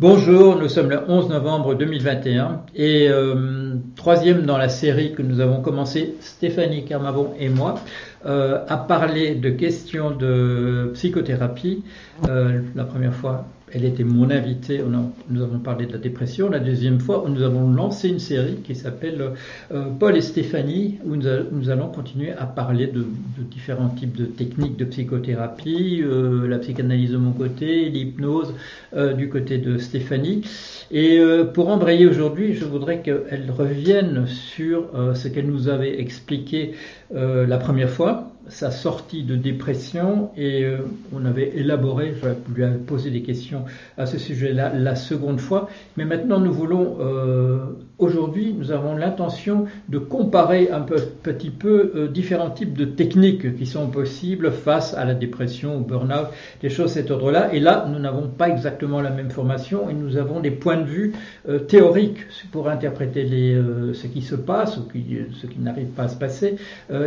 Bonjour, nous sommes le 11 novembre 2021 et euh, troisième dans la série que nous avons commencé, Stéphanie Carmavon et moi, euh, à parler de questions de psychothérapie. Euh, la première fois, elle était mon invitée. nous avons parlé de la dépression. La deuxième fois, nous avons lancé une série qui s'appelle euh, Paul et Stéphanie, où nous, allons continuer à parler de, différents types de techniques de psychothérapie, euh, la psychanalyse de mon côté, l'hypnose euh, du côté de Stéphanie. Et pour embrayer aujourd'hui, je voudrais qu'elle revienne sur ce qu'elle nous avait expliqué la première fois sa sortie de dépression et euh, on avait élaboré, je lui avais posé des questions à ce sujet-là la seconde fois, mais maintenant nous voulons, euh, aujourd'hui, nous avons l'intention de comparer un peu, petit peu euh, différents types de techniques qui sont possibles face à la dépression, au burn-out, des choses de cet ordre-là. Et là, nous n'avons pas exactement la même formation et nous avons des points de vue théoriques pour interpréter les, ce qui se passe ou ce qui n'arrive pas à se passer,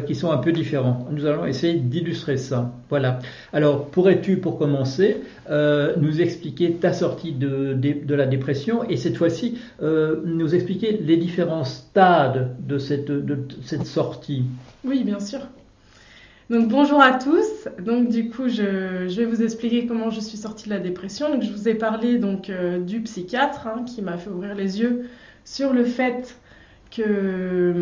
qui sont un peu différents. Nous allons essayer d'illustrer ça. Voilà. Alors, pourrais-tu, pour commencer, euh, nous expliquer ta sortie de, la dépression et cette fois-ci euh, nous expliquer les différents stades de cette, sortie Oui, bien sûr. Donc bonjour à tous. Donc du coup, je, vais vous expliquer comment je suis sortie de la dépression. Donc je vous ai parlé donc euh, du psychiatre hein, qui m'a fait ouvrir les yeux sur le fait que euh,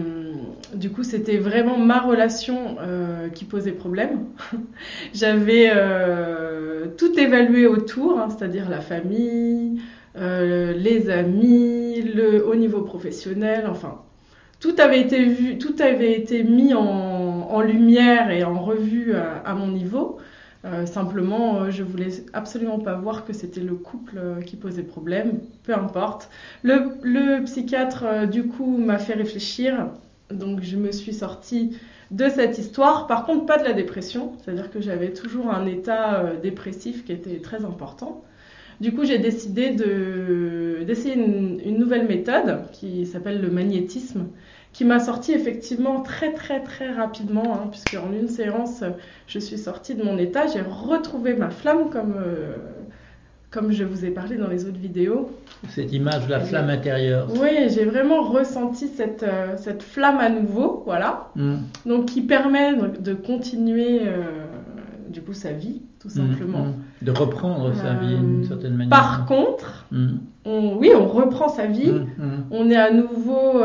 du coup c'était vraiment ma relation euh, qui posait problème. J'avais euh, tout évalué autour, hein, c'est-à-dire la famille, les amis, haut niveau professionnel, enfin tout avait été vu, tout avait été mis en, lumière et en revue à mon niveau. Euh, simplement, euh, je voulais absolument pas voir que c'était le couple euh, qui posait problème, peu importe. Le, psychiatre, du coup, m'a fait réfléchir, donc je me suis sortie de cette histoire. Par contre, pas de la dépression, c'est-à-dire que j'avais toujours un état dépressif qui était très important. Du coup, j'ai décidé d'essayer une, nouvelle méthode qui s'appelle le magnétisme, qui m'a sorti effectivement très très très rapidement, hein, puisque en une séance, je suis sortie de mon état, j'ai retrouvé ma flamme comme, euh, comme je vous ai parlé dans les autres vidéos. Cette image de la flamme intérieure. Oui, j'ai vraiment ressenti cette, euh, cette flamme à nouveau, voilà. Mm. Donc qui permet de continuer euh, du coup sa vie, tout mm, simplement. Mm. De reprendre sa vie d'une certaine manière. Par contre, oui, on reprend sa vie, on est à nouveau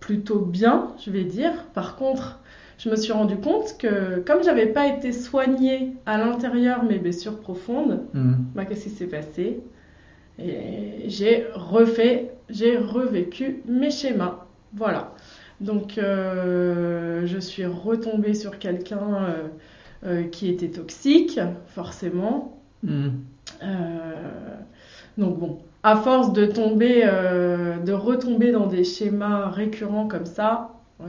plutôt bien, je vais dire. Par contre, je me suis rendu compte que comme j'avais pas été soignée à l'intérieur mes blessures profondes, mm. bah, qu'est-ce qui s'est passé? Et j'ai refait, j'ai revécu mes schémas. Voilà. Donc euh, je suis retombée sur quelqu'un euh, euh, qui était toxique, forcément. Mm. donc bon, à force de tomber, euh, de retomber dans des schémas récurrents comme ça, euh,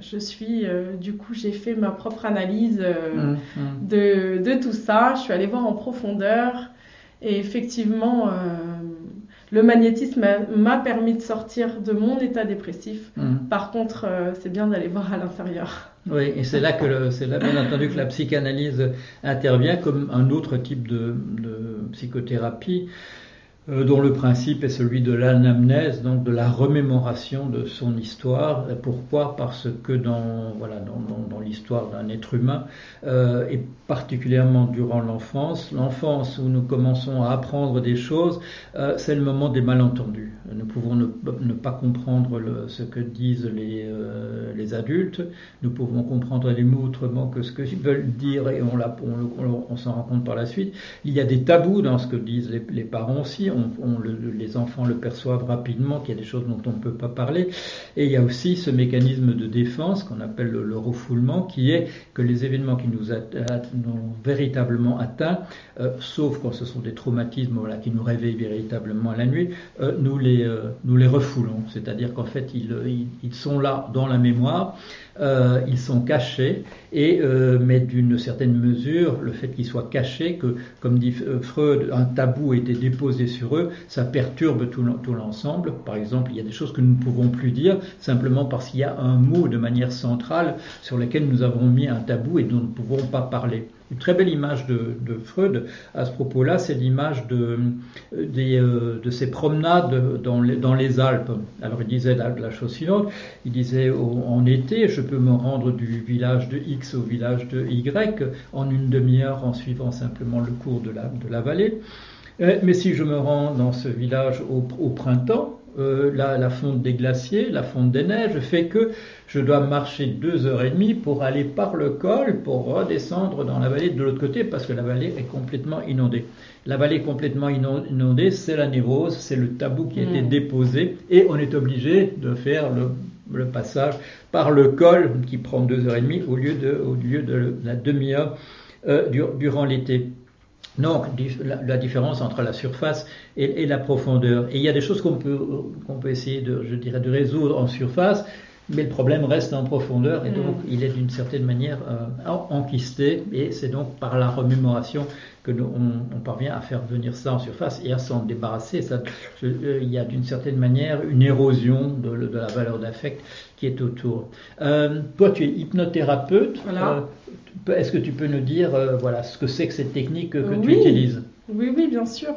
je suis, euh, du coup, j'ai fait ma propre analyse mmh, mmh. De, de, tout ça. Je suis allée voir en profondeur et effectivement, le magnétisme m'a permis de sortir de mon état dépressif. Mmh. Par contre, c'est bien d'aller voir à l'intérieur. Oui, et c'est là que c'est là bien entendu que la psychanalyse intervient comme un autre type de, de psychothérapie. Euh, dont le principe est celui de l'anamnèse, donc de la remémoration de son histoire. Pourquoi? Parce que dans, voilà, dans, dans, l'histoire d'un être humain, euh, et particulièrement durant l'enfance, l'enfance où nous commençons à apprendre des choses, euh, c'est le moment des malentendus. Nous pouvons ne, pas comprendre ce que disent les, euh, les adultes, nous pouvons comprendre les mots autrement que ce qu'ils veulent dire et on, on, on s'en rend compte par la suite. Il y a des tabous dans ce que disent les, les parents aussi on, les enfants le perçoivent rapidement, qu'il y a des choses dont on ne peut pas parler. Et il y a aussi ce mécanisme de défense qu'on appelle le, refoulement, qui est que les événements qui nous ont véritablement atteints, euh, sauf quand ce sont des traumatismes qui nous réveillent véritablement la nuit, euh, nous, les, euh, nous les refoulons. C'est-à-dire qu'en fait, ils, sont là dans la mémoire, ils sont cachés, et mais d'une certaine mesure, le fait qu'ils soient cachés, que comme dit Freud, un tabou été déposé sur ça perturbe tout l'ensemble. Par exemple, il y a des choses que nous ne pouvons plus dire simplement parce qu'il y a un mot de manière centrale sur lequel nous avons mis un tabou et dont nous ne pouvons pas parler. Une très belle image de, Freud à ce propos-là, c'est l'image de, euh, de ses promenades dans les, Alpes. Alors il disait la, la chose suivante, il disait en été, je peux me rendre du village de X au village de Y en une demi-heure en suivant simplement le cours de la vallée. Euh, mais si je me rends dans ce village au printemps, euh, la, fonte des glaciers, la fonte des neiges fait que je dois marcher deux heures et demie pour aller par le col pour redescendre dans la vallée de l'autre côté parce que la vallée est complètement inondée. La vallée complètement inondée, c'est la névrose, c'est le tabou qui a été mm. déposé et on est obligé de faire le, passage par le col qui prend deux heures et demie au lieu de, au lieu de la demi-heure euh, durant l'été. Donc, la, différence entre la surface et, la profondeur. Et il y a des choses qu'on peut, qu'on peut essayer de, je dirais, de résoudre en surface, mais le problème reste en profondeur et donc mm. il est d'une certaine manière euh, enquisté et c'est donc par la remémoration que nous, on, parvient à faire venir ça en surface et à s'en débarrasser. Ça, euh, il y a d'une certaine manière une érosion de, la valeur d'affect qui est autour. Euh, toi, tu es hypnothérapeute. Voilà. Est-ce que tu peux nous dire voilà, ce que c'est que cette technique que, tu utilises? Oui, oui, bien sûr.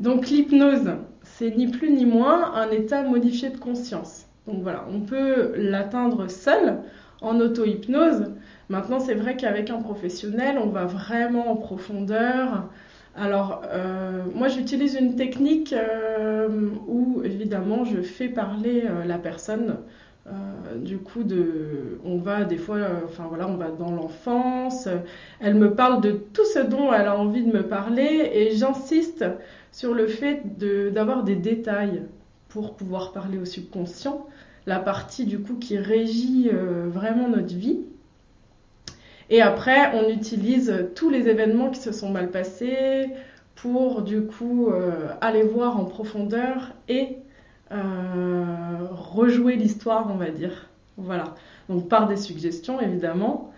Donc l'hypnose, c'est ni plus ni moins un état modifié de conscience. Donc voilà, on peut l'atteindre seul en auto-hypnose. Maintenant, c'est vrai qu'avec un professionnel, on va vraiment en profondeur. Alors, euh, moi, j'utilise une technique euh, où, évidemment, je fais parler euh, la personne. du coup, on va des fois, enfin voilà, on va dans l'enfance. Elle me parle de tout ce dont elle a envie de me parler et j'insiste sur le fait d'avoir des détails pour pouvoir parler au subconscient, la partie du coup qui régit euh, vraiment notre vie. Et après, on utilise tous les événements qui se sont mal passés pour du coup euh, aller voir en profondeur et euh, rejouer l'histoire, on va dire. Voilà. Donc par des suggestions évidemment,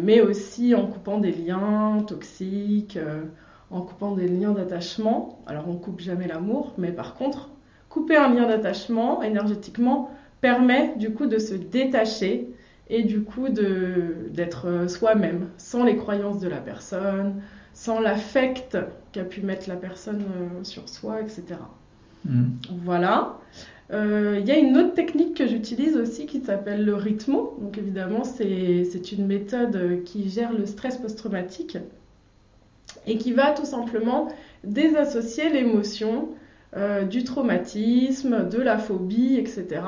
mais aussi en coupant des liens toxiques, en coupant des liens d'attachement. Alors on coupe jamais l'amour, mais par contre, couper un lien d'attachement énergétiquement permet du coup de se détacher et du coup d'être soi-même, sans les croyances de la personne, sans l'affect qu'a pu mettre la personne euh, sur soi, etc. Mm. Voilà. Euh, il y a une autre technique que j'utilise aussi qui s'appelle le rythmo. Donc évidemment, c'est une méthode qui gère le stress post-traumatique et qui va tout simplement désassocier l'émotion euh, du traumatisme, de la phobie, etc.,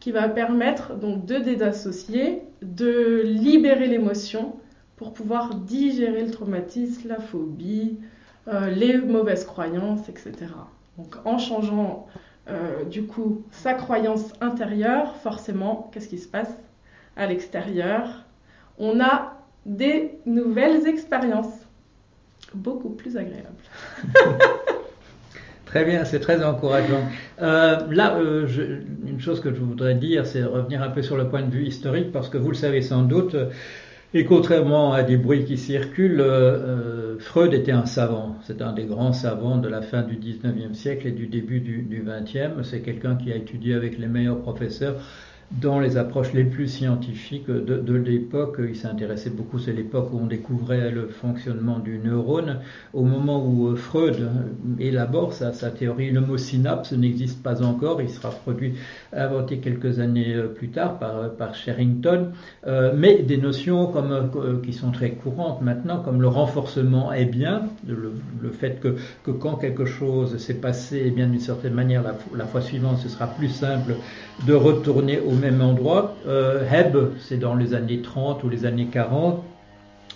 qui va permettre donc de désassocier, de libérer l'émotion pour pouvoir digérer le traumatisme, la phobie, euh, les mauvaises croyances, etc. Donc en changeant euh, du coup sa croyance intérieure, forcément, qu'est-ce qui se passe à l'extérieur? On a des nouvelles expériences beaucoup plus agréable. Très bien, c'est très encourageant. Euh, là, euh, une chose que je voudrais dire, c'est revenir un peu sur le point de vue historique, parce que vous le savez sans doute, et contrairement à des bruits qui circulent, euh, Freud était un savant. C'est un des grands savants de la fin du 19e siècle et du début du, du 20e. C'est quelqu'un qui a étudié avec les meilleurs professeurs dans les approches les plus scientifiques de, l'époque. Il s'intéressait beaucoup, c'est l'époque où on découvrait le fonctionnement du neurone. Au moment où euh, Freud élabore sa, théorie, le mot synapse n'existe pas encore, il sera produit, inventé quelques années euh, plus tard par, par Sherrington, euh, mais des notions comme, qui sont très courantes maintenant, comme le renforcement est bien, le, fait que, que, quand quelque chose s'est passé, eh bien d'une certaine manière, la, la fois suivante, ce sera plus simple de retourner au même endroit. Euh, Hebb, c'est dans les années 30 ou les années 40.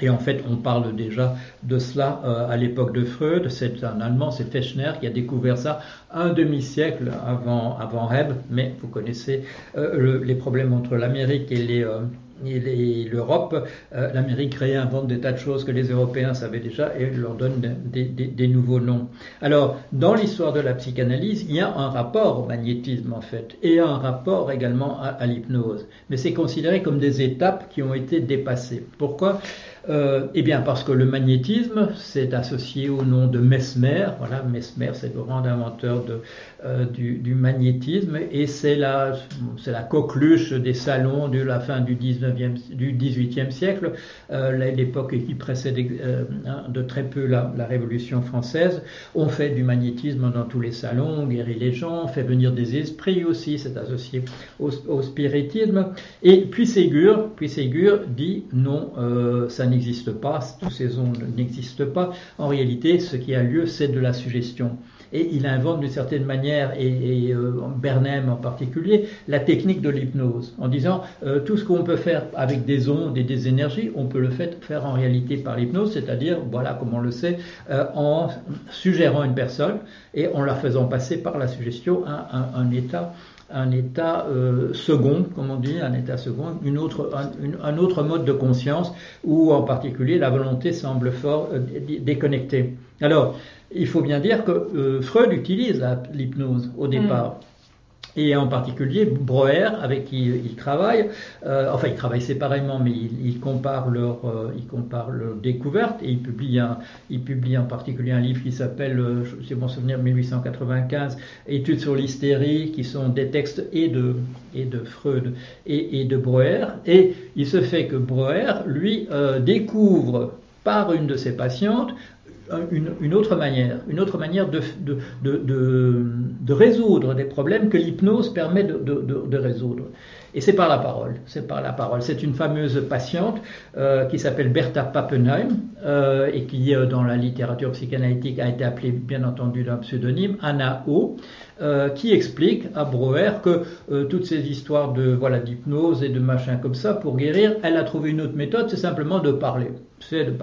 Et en fait, on parle déjà de cela euh, à l'époque de Freud. C'est un Allemand, c'est Fechner qui a découvert ça un demi-siècle avant, Hebb. Mais vous connaissez euh, les problèmes entre l'Amérique et les, et l'Europe, euh, l'Amérique réinvente des tas de choses que les Européens savaient déjà et leur donne des, nouveaux noms. Alors, dans l'histoire de la psychanalyse, il y a un rapport au magnétisme en fait, et un rapport également à, l'hypnose. Mais c'est considéré comme des étapes qui ont été dépassées. Pourquoi? Euh, Eh bien, parce que le magnétisme, c'est associé au nom de Mesmer. Voilà, Mesmer, c'est le grand inventeur euh, du, magnétisme, et c'est la, c'est la coqueluche des salons de la fin du 19e, du 18e siècle, euh, l'époque qui précède euh, de très peu la, Révolution française. On fait du magnétisme dans tous les salons, on guérit les gens, on fait venir des esprits aussi, c'est associé au, spiritisme. Et puis Ségur, puis Ségur dit non, ça n'existe pas, tous ces ondes n'existent pas. En réalité, ce qui a lieu, c'est de la suggestion. Et il invente d'une certaine manière, et, et euh, Bernheim en particulier, la technique de l'hypnose, en disant euh, tout ce qu'on peut faire avec des ondes et des énergies, on peut le faire en réalité par l'hypnose, c'est-à-dire, voilà comme on le sait, euh, en suggérant une personne et en la faisant passer par la suggestion à un état un état euh, second, comme on dit, un état second, une autre, un, autre mode de conscience où en particulier la volonté semble fort euh, déconnectée. Alors, il faut bien dire que euh, Freud utilise l'hypnose au départ. Mm et en particulier Breuer, avec qui il travaille. Euh, enfin, ils travaillent séparément, mais ils il comparent leurs euh, compare leur découvertes et il publie, un, il publie en particulier un livre qui s'appelle, euh, c'est mon souvenir, 1895, Études sur l'hystérie, qui sont des textes et de, et de Freud et, et de Breuer. Et il se fait que Breuer, lui, euh, découvre par une de ses patientes une, autre manière, une autre manière de résoudre des problèmes que l'hypnose permet de, résoudre. Et c'est par la parole. C'est par la parole. C'est une fameuse patiente euh, qui s'appelle Bertha Pappenheim euh, et qui, euh, dans la littérature psychanalytique, a été appelée, bien entendu, d'un pseudonyme, Anna O, euh, qui explique à Breuer que euh, toutes ces histoires de voilà d'hypnose et de machin comme ça pour guérir, elle a trouvé une autre méthode, c'est simplement de parler.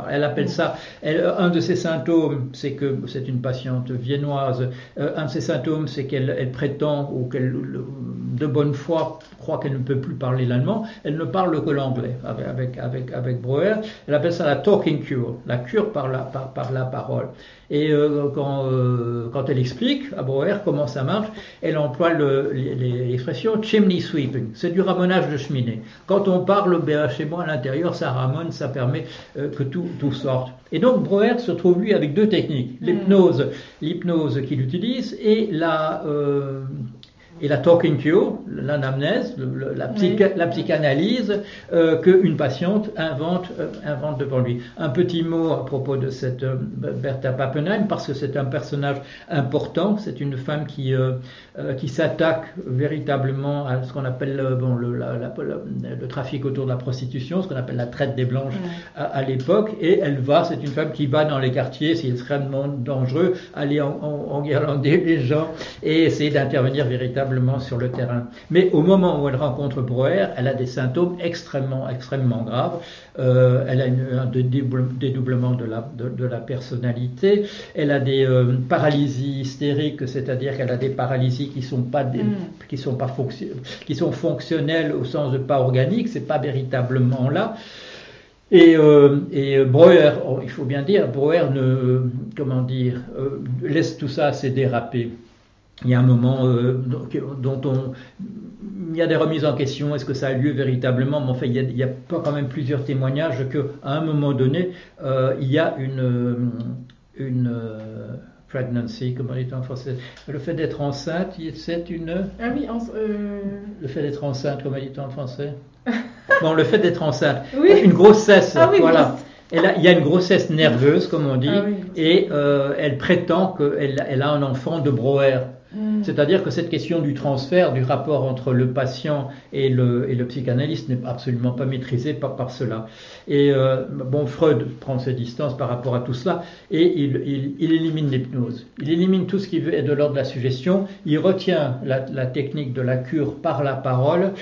Elle appelle ça. Elle, un de ses symptômes, c'est que c'est une patiente viennoise. Euh, un de ses symptômes, c'est qu'elle elle prétend ou qu'elle de bonne foi croit qu'elle ne peut plus parler l'allemand. Elle ne parle que l'anglais avec avec avec avec Breuer. Elle appelle ça la talking cure, la cure par la par la parole. Et euh, quand, euh, quand elle explique à Breuer comment ça marche, elle emploie l'expression chimney sweeping. C'est du ramonage de cheminée. Quand on parle ben, chez moi à l'intérieur, ça ramone, ça permet euh, que tout, tout sorte. Et donc Breuer se trouve lui avec deux techniques l'hypnose, l'hypnose qu'il utilise et la euh, et la talking cure, l'anamnèse, la, psych, oui. la, psychanalyse euh, qu'une patiente invente, euh, invente devant lui. Un petit mot à propos de cette euh, Bertha Pappenheim, parce que c'est un personnage important, c'est une femme qui, euh, euh, qui s'attaque véritablement à ce qu'on appelle bon, le, la, le, trafic autour de la prostitution, ce qu'on appelle la traite des blanches oui. à, à l'époque, et elle va, c'est une femme qui va dans les quartiers, c'est extrêmement dangereux, aller en, en, en guirlander les gens et essayer d'intervenir véritablement sur le terrain. Mais au moment où elle rencontre Breuer, elle a des symptômes extrêmement, extrêmement graves. Euh, elle a une, un dédoublement de la, de, de, la personnalité. Elle a des euh, paralysies hystériques, c'est-à-dire qu'elle a des paralysies qui sont pas des, mm. qui sont pas fonction, qui sont fonctionnelles au sens de pas organiques. C'est pas véritablement là. Et, euh, et Breuer, oh, il faut bien dire, Breuer ne, comment dire, euh, laisse tout ça assez déraper il y a un moment euh, dont on, il y a des remises en question, est-ce que ça a lieu véritablement Mais enfin, il y a, il y a quand même plusieurs témoignages que, à un moment donné, euh, il y a une, une euh, pregnancy, comment dit en français Le fait d'être enceinte, c'est une. Ah oui, en, le fait d'être enceinte, comment dit en français Bon, le fait d'être enceinte, oui. une grossesse, ah oui, voilà. Elle a, il y a une grossesse nerveuse, comme on dit, ah oui, et elle prétend qu'elle elle a un enfant de Broer. Mm. C'est-à-dire que cette question du transfert, du rapport entre le patient et le, et le psychanalyste n'est absolument pas maîtrisée par, par cela. Et euh, bon, Freud prend ses distances par rapport à tout cela et il, il, il élimine l'hypnose. Il élimine tout ce qui est de l'ordre de la suggestion. Il retient la, la technique de la cure par la parole.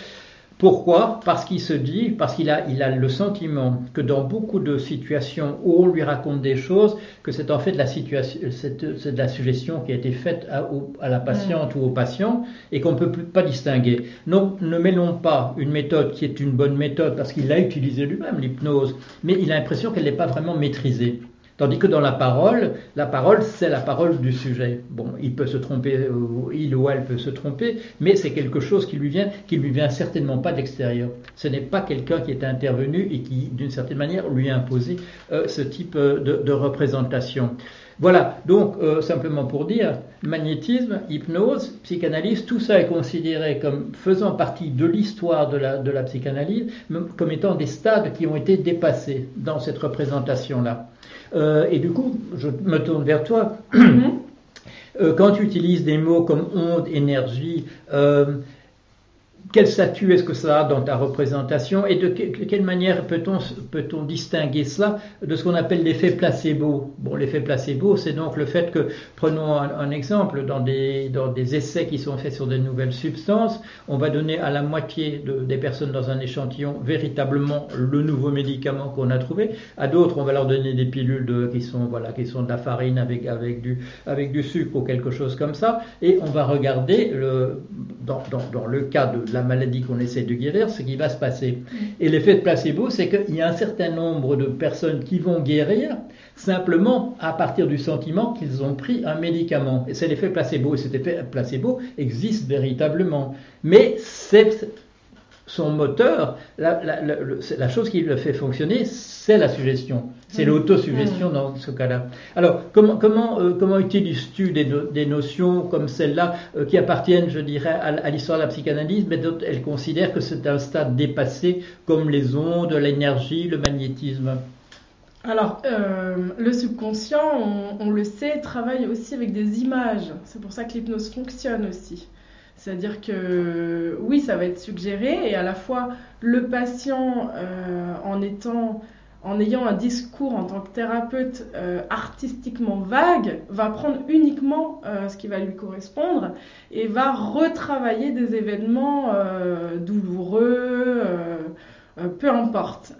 Pourquoi? Parce qu'il se dit, parce qu'il a, il a le sentiment que dans beaucoup de situations où on lui raconte des choses, que c'est en fait de la situation, c'est de la suggestion qui a été faite à, à la patiente mmh. ou au patient et qu'on ne peut plus, pas distinguer. Donc ne mêlons pas une méthode qui est une bonne méthode parce qu'il l'a utilisée lui-même, l'hypnose, mais il a l'impression qu'elle n'est pas vraiment maîtrisée. Tandis que dans la parole, la parole, c'est la parole du sujet. Bon, il peut se tromper, il ou elle peut se tromper, mais c'est quelque chose qui lui vient, qui lui vient certainement pas de l'extérieur. Ce n'est pas quelqu'un qui est intervenu et qui, d'une certaine manière, lui a imposé euh, ce type euh, de, représentation. Voilà, donc euh, simplement pour dire, magnétisme, hypnose, psychanalyse, tout ça est considéré comme faisant partie de l'histoire de la, de la psychanalyse, comme étant des stades qui ont été dépassés dans cette représentation-là. Euh, et du coup, je me tourne vers toi. Mhm. Euh, quand tu utilises des mots comme onde, énergie, euh, quel statut est-ce que ça a dans ta représentation et de, quelle manière peut-on peut distinguer cela de ce qu'on appelle l'effet placebo? Bon, l'effet placebo, c'est donc le fait que, prenons un, exemple, dans des, dans des essais qui sont faits sur de nouvelles substances, on va donner à la moitié des personnes dans un échantillon véritablement le nouveau médicament qu'on a trouvé. À d'autres, on va leur donner des pilules qui sont voilà qui sont de la farine avec avec du avec du sucre ou quelque chose comme ça, et on va regarder le dans, dans le cas de la maladie qu'on essaie de guérir, ce qui va se passer. Et l'effet de placebo, c'est qu'il y a un certain nombre de personnes qui vont guérir simplement à partir du sentiment qu'ils ont pris un médicament. Et c'est l'effet placebo. Et cet effet placebo existe véritablement. Mais c'est son moteur, la, la, chose qui le fait fonctionner, c'est la suggestion. C'est l'autosuggestion dans ce cas-là. Alors, comment, comment, euh, comment utilises-tu des, des, notions comme celle-là euh, qui appartiennent, je dirais, à, l'histoire de la psychanalyse, mais d'autres, elles considèrent que c'est un stade dépassé, comme les ondes, l'énergie, le magnétisme? Alors, euh, le subconscient, on, on, le sait, travaille aussi avec des images. C'est pour ça que l'hypnose fonctionne aussi. C'est-à-dire que oui, ça va être suggéré et à la fois le patient, euh, en ayant un discours en tant que thérapeute euh, artistiquement vague, va prendre uniquement euh, ce qui va lui correspondre et va retravailler des événements douloureux, peu importe.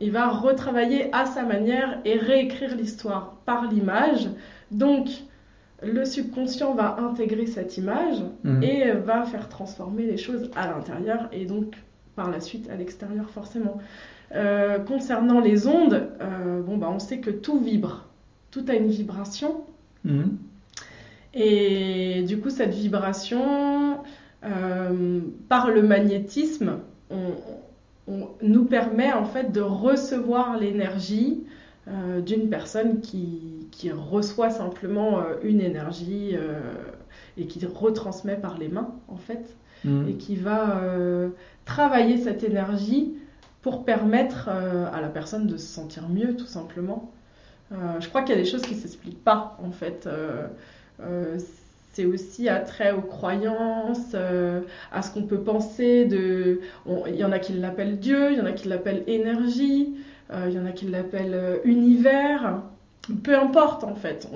il va retravailler à sa manière et réécrire l'histoire par l'image. Donc, le subconscient va intégrer cette image mhm. et va faire transformer les choses à l'intérieur et donc par la suite à l'extérieur forcément. Euh, concernant les ondes, euh, bon, bah, on sait que tout vibre, tout a une vibration. Mhm. Et du coup, cette vibration, euh, par le magnétisme, on, nous permet en fait de recevoir l'énergie d'une personne qui, qui reçoit simplement euh, une énergie euh, et qui retransmet par les mains, en fait, mm. et qui va euh, travailler cette énergie pour permettre à la personne de se sentir mieux, tout simplement. je crois qu'il y a des choses qui ne s'expliquent pas, en fait c'est aussi attrait aux croyances, à ce qu'on peut penser de. Il y en a qui l'appellent Dieu, il y en a qui l'appellent énergie, il y en a qui l'appellent univers peu importe en fait.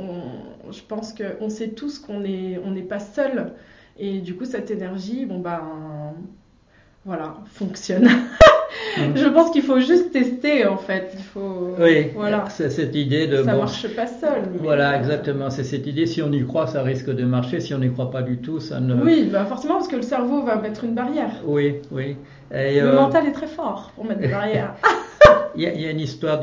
je pense qu'on sait tous qu'on n'est on n'est pas seul. Et du coup, cette énergie, bon ben, voilà, fonctionne. Mm. je pense qu'il faut juste tester en fait. Il faut. Oui. Voilà. C'est cette idée de. Ça marche pas seul. Voilà, exactement. C'est cette idée. Si on y croit, ça risque de marcher. Si on n'y croit pas du tout, ça ne. Oui, bah forcément, parce que le cerveau va mettre une barrière. Oui, oui. le euh, mental est très fort pour mettre des barrières. Il y, a, une histoire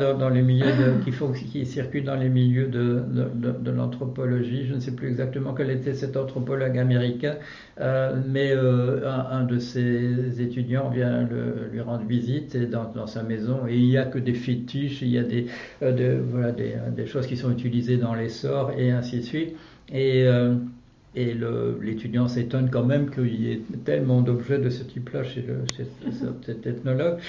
qui, circule dans les milieux de, l'anthropologie. Je ne sais plus exactement quel était cet anthropologue américain, euh, mais euh, un, de ses étudiants vient lui rendre visite dans, sa maison et il n'y a que des fétiches, il y a des, euh, des, choses qui sont utilisées dans les sorts et ainsi de suite. Et l'étudiant s'étonne quand même qu'il y ait tellement d'objets de ce type-là chez cet ethnologue.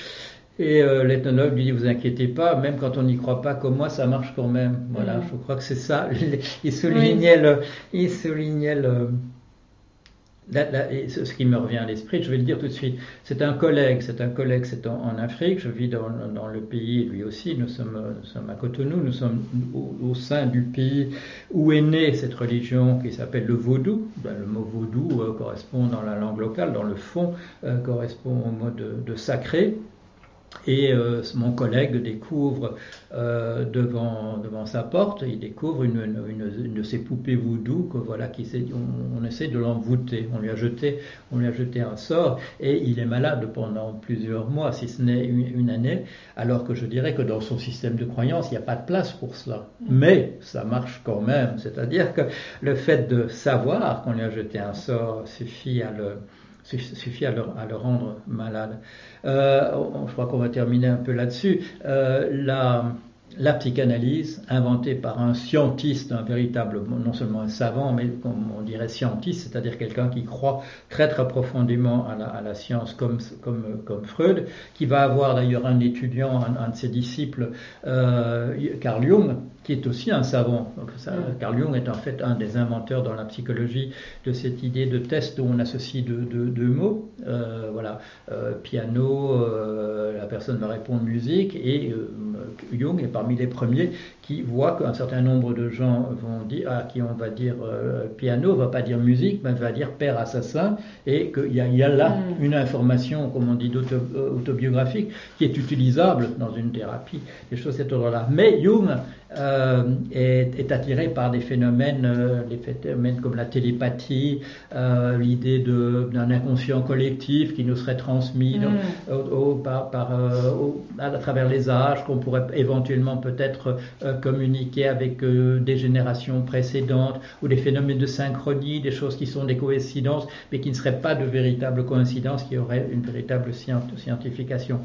Et euh, l'ethnologue lui dit, vous inquiétez pas, même quand on n'y croit pas comme moi, ça marche quand même. Voilà, mm. je crois que c'est ça. Il soulignait, le, il soulignait le, ce qui me revient à l'esprit, je vais le dire tout de suite. C'est un collègue, c'est un collègue, c'est en, Afrique. Je vis dans, dans, le pays, lui aussi. Nous sommes, sommes à Cotonou. Nous sommes au, sein du pays où est née cette religion qui s'appelle le vaudou. Ben, le mot vaudou euh, correspond dans la langue locale, dans le fond, euh, correspond au mot de, de sacré. Et euh, mon collègue découvre euh, devant, devant sa porte, il découvre une, une, une de ces poupées voodoo que voilà, qui on, on, essaie de l'envoûter. On lui a jeté, on lui a jeté un sort et il est malade pendant plusieurs mois, si ce n'est une, une, année. Alors que je dirais que dans son système de croyance, il n'y a pas de place pour cela. Mais ça marche quand même. C'est-à-dire que le fait de savoir qu'on lui a jeté un sort suffit à le suffit à le, à le rendre malade. Euh, je crois qu'on va terminer un peu là-dessus. Euh, la psychanalyse, inventée par un scientiste, un véritable, non seulement un savant, mais comme on dirait scientiste, c'est-à-dire quelqu'un qui croit très très profondément à la, à la science comme, comme, comme, Freud, qui va avoir d'ailleurs un étudiant, un, un de ses disciples, euh, Carl Jung, qui est aussi un savant. Donc ça, mm. Carl Jung est en fait un des inventeurs dans la psychologie de cette idée de test où on associe deux, deux, deux mots. Euh, voilà, euh, piano, la personne va répondre musique, et Jung est parmi les premiers qui voit qu'un certain nombre de gens vont dire, à qui on va dire euh, piano, va pas dire musique, mais va dire père assassin, et qu'il y, y, a là mm. une information, comme on dit, autobiographique, qui est utilisable dans une thérapie, des choses de cet ordre-là. Mais Jung euh, est, est, attiré par des phénomènes, euh, des phénomènes comme la télépathie, euh, l'idée d'un inconscient collectif qui nous serait transmis mm. au, au, par, par, euh, au, à, travers les âges, qu'on pourrait éventuellement peut-être euh, communiquer avec des générations précédentes, ou des phénomènes de synchronie, des choses qui sont des coïncidences, mais qui ne seraient pas de véritables coïncidences, qui auraient une véritable scientification.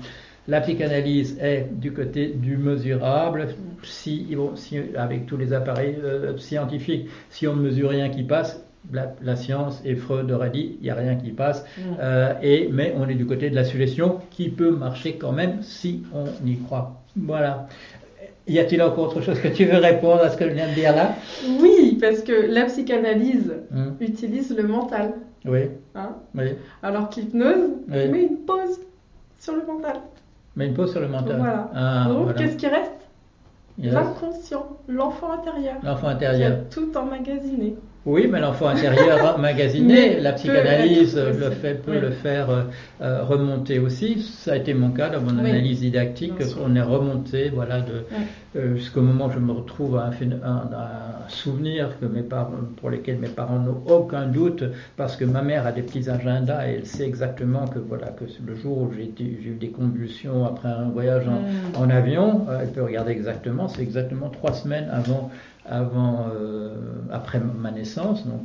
La psychanalyse est du côté du mesurable. Si, si avec tous les appareils euh, scientifiques, si on ne mesure rien qui passe, la, la, science et Freud aurait dit il n'y a rien qui passe. Mm. Euh, et, mais on est du côté de la suggestion qui peut marcher quand même si on y croit. Voilà. Y a-t-il encore autre chose que tu veux répondre à ce que je viens de dire là? Oui, parce que la psychanalyse mm. utilise le mental. Oui. Hein? Oui. Alors que l'hypnose oui. met une pause sur le mental. Mais une pause sur le mental. Voilà. Ah, Donc, voilà. qu'est-ce qui reste? L'inconscient, l'enfant intérieur. L'enfant intérieur. Qui a tout emmagasiné. Oui, mais l'enfant intérieur magasiné, la psychanalyse le fait, peut oui. le faire euh, remonter aussi. Ça a été mon cas dans mon oui. analyse didactique. On est remonté, voilà, de, oui. euh, jusqu'au moment où je me retrouve à un, souvenir que mes parents, pour lesquels mes parents n'ont aucun doute, parce que ma mère a des petits agendas et elle sait exactement que voilà que le jour où j'ai eu des convulsions après un voyage en, mm. en avion, euh, elle peut regarder exactement. C'est exactement trois semaines avant avant, euh, après ma naissance. Donc,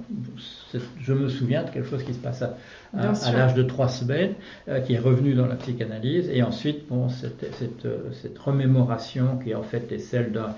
je me souviens de quelque chose qui se passe à, à, à l'âge de trois semaines, euh, qui est revenu dans la psychanalyse. Et ensuite, bon, cette, cette, cette remémoration qui en fait est celle d'un euh,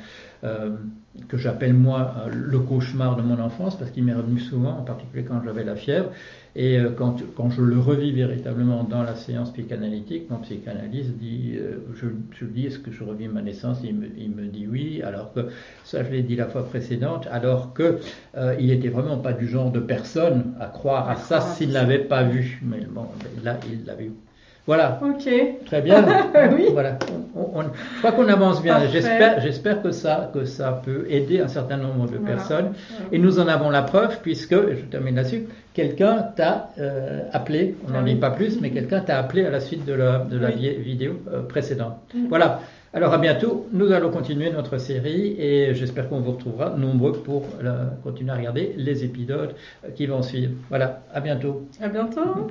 que j'appelle moi le cauchemar de mon enfance, parce qu'il m'est revenu souvent, en particulier quand j'avais la fièvre. Et euh, quand, quand, je le revis véritablement dans la séance psychanalytique, mon psychanalyste dit, euh, je, je lui dis, est-ce que je revis ma naissance? Il me, il me, dit oui, alors que, ça je l'ai dit la fois précédente, alors que euh, il n'était vraiment pas du genre de personne à croire à ça s'il ne l'avait pas vu. Mais bon, là, il l'avait vu. Voilà. Ok. Très bien. oui. Voilà. On, on, je crois qu'on avance bien. J'espère, j'espère que ça, que ça peut aider un certain nombre de voilà. personnes. Voilà. Et nous en avons la preuve puisque, je termine là-dessus, quelqu'un t'a euh, appelé, on n'en ah, dit oui. pas plus, mais quelqu'un t'a appelé à la suite de la, de la oui. vidéo euh, précédente. Mm. Voilà. Alors à bientôt, nous allons continuer notre série et j'espère qu'on vous retrouvera nombreux pour la, continuer à regarder les épisodes qui vont suivre. Voilà, à bientôt. À bientôt.